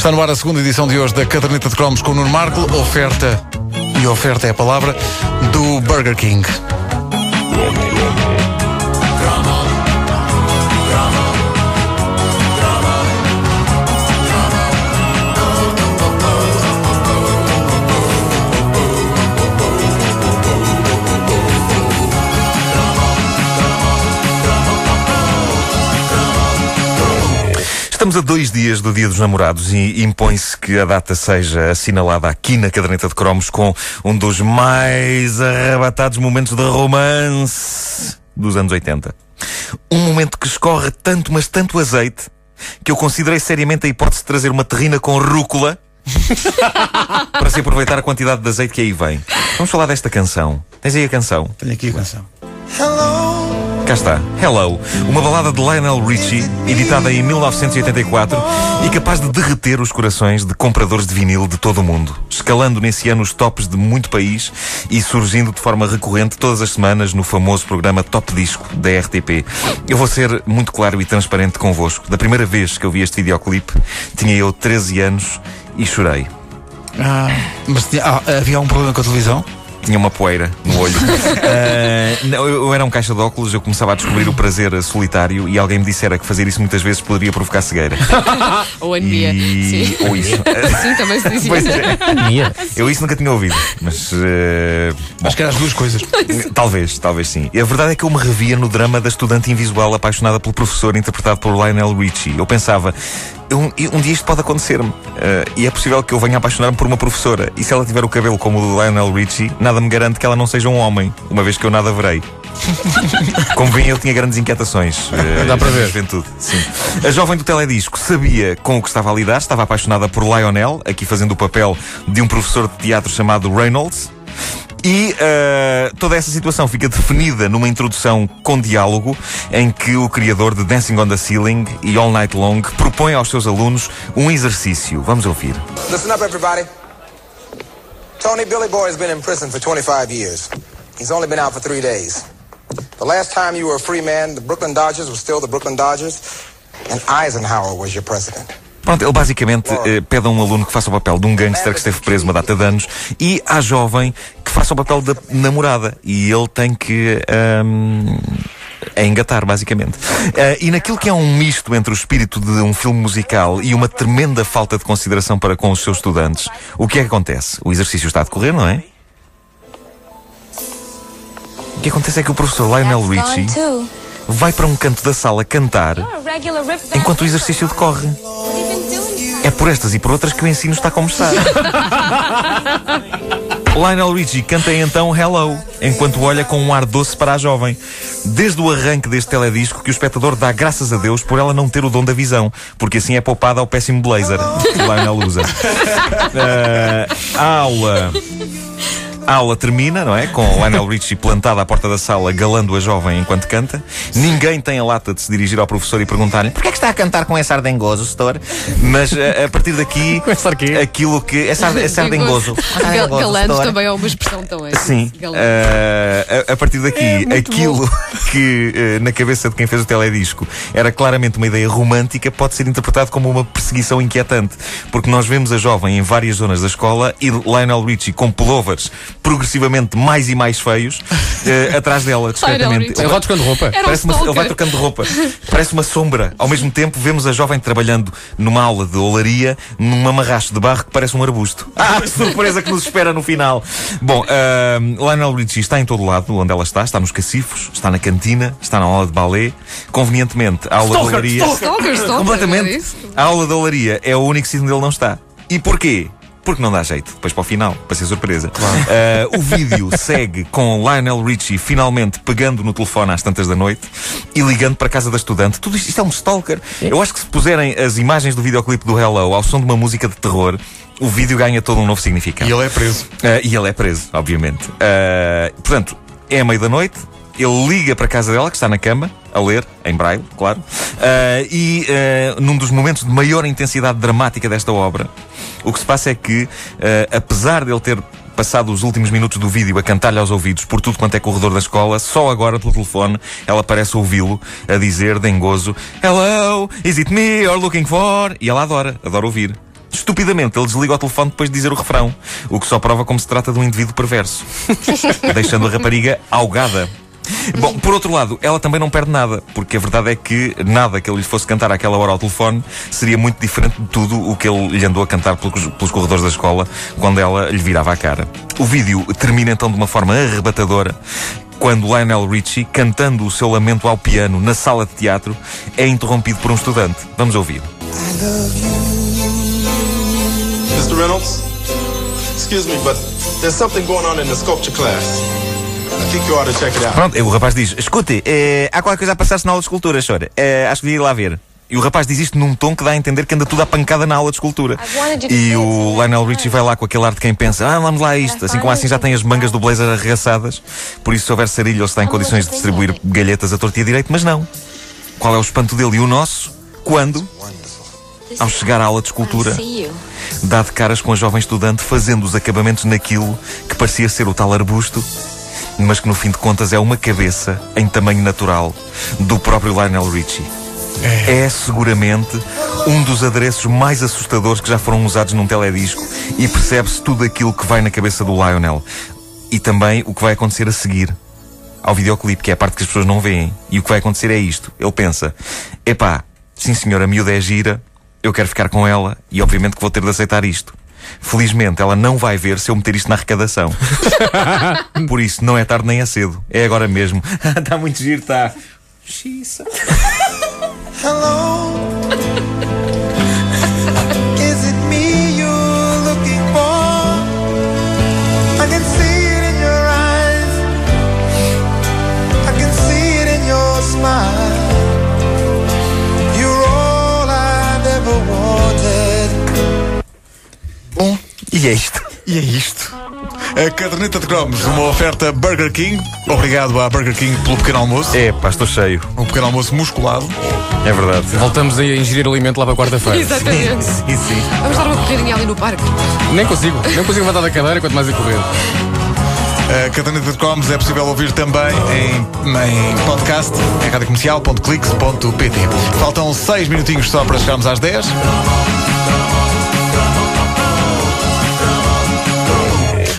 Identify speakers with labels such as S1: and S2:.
S1: Está no ar a segunda edição de hoje da Caderneta de Cromos com o Nuno Marco. Oferta, e oferta é a palavra, do Burger King.
S2: Estamos a dois dias do Dia dos Namorados e impõe-se que a data seja assinalada aqui na caderneta de cromos com um dos mais arrebatados momentos de romance dos anos 80. Um momento que escorre tanto, mas tanto azeite, que eu considerei seriamente a hipótese de trazer uma terrina com rúcula para se aproveitar a quantidade de azeite que aí vem. Vamos falar desta canção. Tens aí a canção?
S1: Tenho aqui a canção.
S2: Cá está, Hello, uma balada de Lionel Richie, editada em 1984 e capaz de derreter os corações de compradores de vinil de todo o mundo, escalando nesse ano os tops de muito país e surgindo de forma recorrente todas as semanas no famoso programa Top Disco da RTP. Eu vou ser muito claro e transparente convosco. Da primeira vez que eu vi este videoclipe, tinha eu 13 anos e chorei.
S1: Ah, mas ah, havia um problema com a televisão?
S2: Tinha uma poeira no olho. Ah, não, eu, era um caixa de óculos, eu começava a descobrir o prazer solitário e alguém me dissera que fazer isso muitas vezes poderia provocar cegueira.
S3: Ou anemia.
S2: E...
S3: Sim.
S2: Ou isso.
S3: Sim, também se dizia.
S2: Pois é. Eu isso nunca tinha ouvido, mas eh,
S1: Acho que eram as duas coisas.
S2: talvez, talvez sim. E a verdade é que eu me revia no drama da estudante invisual apaixonada pelo professor interpretado por Lionel Richie. Eu pensava, um, um dia isto pode acontecer-me. Eh, e é possível que eu venha a apaixonar-me por uma professora. E se ela tiver o cabelo como o do Lionel Richie, nada me garante que ela não seja um homem, uma vez que eu nada verei. Como vem, eu tinha grandes inquietações. eh,
S1: Dá para ver.
S2: Juventude, sim. A jovem do teledisco sabia com o que estava a lidar, estava apaixonada por Lionel, aqui fazendo o papel de um professor de teatro chamado Reynolds. E eh, toda essa situação fica definida numa introdução com diálogo em que o criador de Dancing on the Ceiling e All Night Long propõe aos seus alunos um exercício. Vamos ouvir.
S4: Listen up, everybody. Tony Billy Boy has been in prison for 25 years. He's only been out for three days. The last time you were a free man, the Brooklyn Dodgers were still the Brooklyn Dodgers, and Eisenhower was your president.
S2: Pronto, ele basicamente eh, pede a um aluno que faça o papel de um gangster que esteve preso uma data de anos e à jovem que faça o papel da namorada. E ele tem que. ahm, é engatar, basicamente. Ah, e naquilo que é um misto entre o espírito de um filme musical e uma tremenda falta de consideração para com os seus estudantes, o que é que acontece? O exercício está a decorrer, não é? O que acontece é que o professor Lionel Richie vai para um canto da sala cantar enquanto o exercício decorre. É por estas e por outras que o ensino está a começar. Lionel Richie canta então Hello, enquanto olha com um ar doce para a jovem. Desde o arranque deste teledisco que o espectador dá graças a Deus por ela não ter o dom da visão, porque assim é poupada ao péssimo blazer que Lionel usa. Eh, a aula. A aula termina, não é? Com Lionel Richie plantado à porta da sala, galando a jovem enquanto canta. Ninguém tem a lata de se dirigir ao professor e perguntar-lhe porquê é que está a cantar com esse ardengoso, setor? Mas eh, a partir daqui,
S1: ar
S2: aquilo que. Esse, ar, esse ardengoso.
S3: Gal-
S2: Ardengoso,
S3: Galante
S2: setor.
S3: também é uma expressão tão é.
S2: Sim, eh, a, a partir daqui,
S3: É
S2: aquilo que eh, na cabeça de quem fez o teledisco era claramente uma ideia romântica, pode ser interpretado como uma perseguição inquietante. Porque nós vemos a jovem em várias zonas da escola e Lionel Richie com pullovers progressivamente mais e mais feios eh, atrás dela, discretamente.
S1: Ele vai trocando roupa.
S3: Era um
S2: Parece uma, ele vai
S3: stalker.
S2: trocando de roupa. Parece uma sombra. Ao mesmo tempo, vemos a jovem trabalhando numa aula de olaria, num amarracho de barro que parece um arbusto. Ah, surpresa que nos espera no final. Bom, ahm, Lionel Richie está em todo lado onde ela está. Está nos cacifos, está na cantina, está na aula de balé. Convenientemente, a aula de olaria.
S3: Stalker, stalker,
S2: Completamente.
S3: é?
S2: A aula de olaria é o único sítio onde ele não está. E porquê? Porque não dá jeito, depois para o final, para ser surpresa. Ah, o vídeo segue com Lionel Richie finalmente pegando no telefone às tantas da noite e ligando para a casa da estudante. Tudo isto, isto é um stalker. Eu acho que se puserem as imagens do videoclipe do Hello ao som de uma música de terror, o vídeo ganha todo um novo significado.
S1: E ele é preso.
S2: Ah, e ele é preso, obviamente. Ah, portanto, é a meia da noite. Ele liga para a casa dela, que está na cama, a ler, em braille, claro. Ah, e ah, num dos momentos de maior intensidade dramática desta obra, o que se passa é que, ah, apesar de ele ter passado os últimos minutos do vídeo a cantar-lhe aos ouvidos por tudo quanto é corredor da escola, só agora pelo telefone ela parece ouvi-lo a dizer, dengoso, Hello, is it me you're looking for? E ela adora, adora ouvir. Estupidamente, ele desliga o telefone depois de dizer o refrão, o que só prova como se trata de um indivíduo perverso, deixando a rapariga algada. Bom, por outro lado, ela também não perde nada, porque a verdade é que nada que ele lhe fosse cantar àquela hora ao telefone seria muito diferente de tudo o que ele lhe andou a cantar pelos, pelos corredores da escola quando ela lhe virava a cara. O vídeo termina então de uma forma arrebatadora quando Lionel Richie, cantando o seu lamento ao piano na sala de teatro, é interrompido por um estudante. Vamos ouvir.
S5: Mr. Reynolds, excuse me, but there's something going on in the sculpture class. Ought to check it out.
S2: Pronto, o rapaz diz: Escute, eh, há qualquer coisa a passar-se na aula de escultura, senhor. Eh, acho que devia ir lá ver. E o rapaz diz isto num tom que dá a entender que anda tudo à pancada na aula de escultura. E o Lionel Richie vai lá com aquele ar de quem pensa: Ah, vamos lá a isto. Assim como assim já tem as mangas do blazer arregaçadas. Por isso, se houver sarilho, ele está em condições de distribuir galhetas a torto e a direito. Mas não. Qual é o espanto dele e o nosso? Quando, ao chegar à aula de escultura, dá de caras com a jovem estudante fazendo os acabamentos naquilo que parecia ser o tal arbusto, mas que no fim de contas é uma cabeça em tamanho natural do próprio Lionel Richie. É seguramente um dos adereços mais assustadores que já foram usados num teledisco e percebe-se tudo aquilo que vai na cabeça do Lionel e também o que vai acontecer a seguir ao videoclipe, que é a parte que as pessoas não veem. E o que vai acontecer é isto. Ele pensa: epá, sim senhora, a miúda é gira, eu quero ficar com ela e obviamente que vou ter de aceitar isto. Felizmente ela não vai ver se eu meter isto na arrecadação. Por isso, não é tarde nem é cedo. É agora mesmo. Está muito giro, está. Xiça.
S6: Hello.
S2: E é isto.
S1: e é isto. A caderneta de cromos, uma oferta Burger King. Obrigado à Burger King pelo pequeno almoço.
S2: É, pá, estou cheio.
S1: Um pequeno almoço musculado.
S2: É verdade.
S7: Voltamos a ingerir alimento lá para quarta-feira.
S3: Exatamente.
S2: Sim, sim.
S3: Vamos dar uma corridinha ali no parque.
S7: Nem consigo. Nem consigo levantar da cadeira, quanto mais ir correr.
S1: A caderneta de cromos é possível ouvir também em, em podcast em radiocomercial.clix.pt. Faltam 6 minutinhos só para chegarmos às 10.